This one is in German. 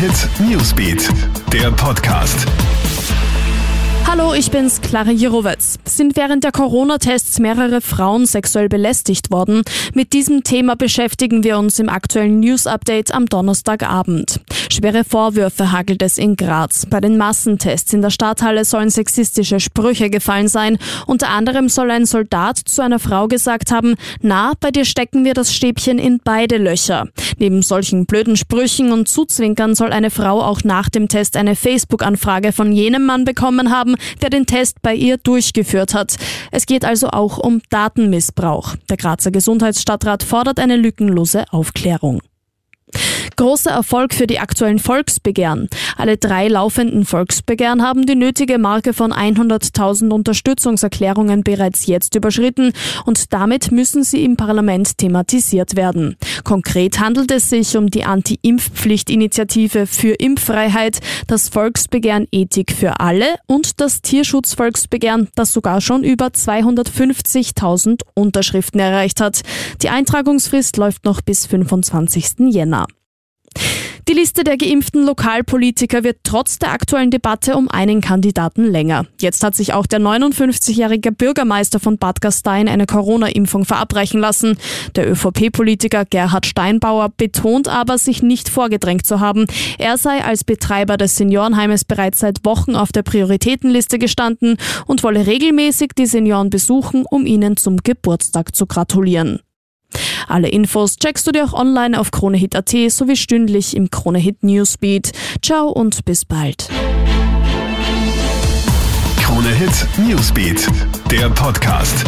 Hit Newsbeat, der Podcast. Hallo, ich bin's, Clara Jirowetz. Sind während der Corona-Tests mehrere Frauen sexuell belästigt worden? Mit diesem Thema beschäftigen wir uns im aktuellen News-Update am Donnerstagabend. Schwere Vorwürfe hagelt es in Graz. Bei den Massentests in der Stadthalle sollen sexistische Sprüche gefallen sein. Unter anderem soll ein Soldat zu einer Frau gesagt haben, na, bei dir stecken wir das Stäbchen in beide Löcher. Neben solchen blöden Sprüchen und Zuzwinkern soll eine Frau auch nach dem Test eine Facebook-Anfrage von jenem Mann bekommen haben, der den Test bei ihr durchgeführt hat. Es geht also auch um Datenmissbrauch. Der Grazer Gesundheitsstadtrat fordert eine lückenlose Aufklärung. Großer Erfolg für die aktuellen Volksbegehren. Alle drei laufenden Volksbegehren haben die nötige Marke von 100.000 Unterstützungserklärungen bereits jetzt überschritten und damit müssen sie im Parlament thematisiert werden. Konkret handelt es sich um die Anti-Impfpflicht-Initiative für Impffreiheit, das Volksbegehren Ethik für alle und das Tierschutzvolksbegehren, das sogar schon über 250.000 Unterschriften erreicht hat. Die Eintragungsfrist läuft noch bis 25. Jänner. Die Liste der geimpften Lokalpolitiker wird trotz der aktuellen Debatte um einen Kandidaten länger. Jetzt hat sich auch der 59-jährige Bürgermeister von Bad Gastein eine Corona-Impfung verabreichen lassen. Der ÖVP-Politiker Gerhard Steinbauer betont aber, sich nicht vorgedrängt zu haben. Er sei als Betreiber des Seniorenheimes bereits seit Wochen auf der Prioritätenliste gestanden und wolle regelmäßig die Senioren besuchen, um ihnen zum Geburtstag zu gratulieren. Alle Infos checkst du dir auch online auf KroneHit.at sowie stündlich im KroneHit Newsbeat. Ciao und bis bald. KroneHit Newsbeat, der Podcast.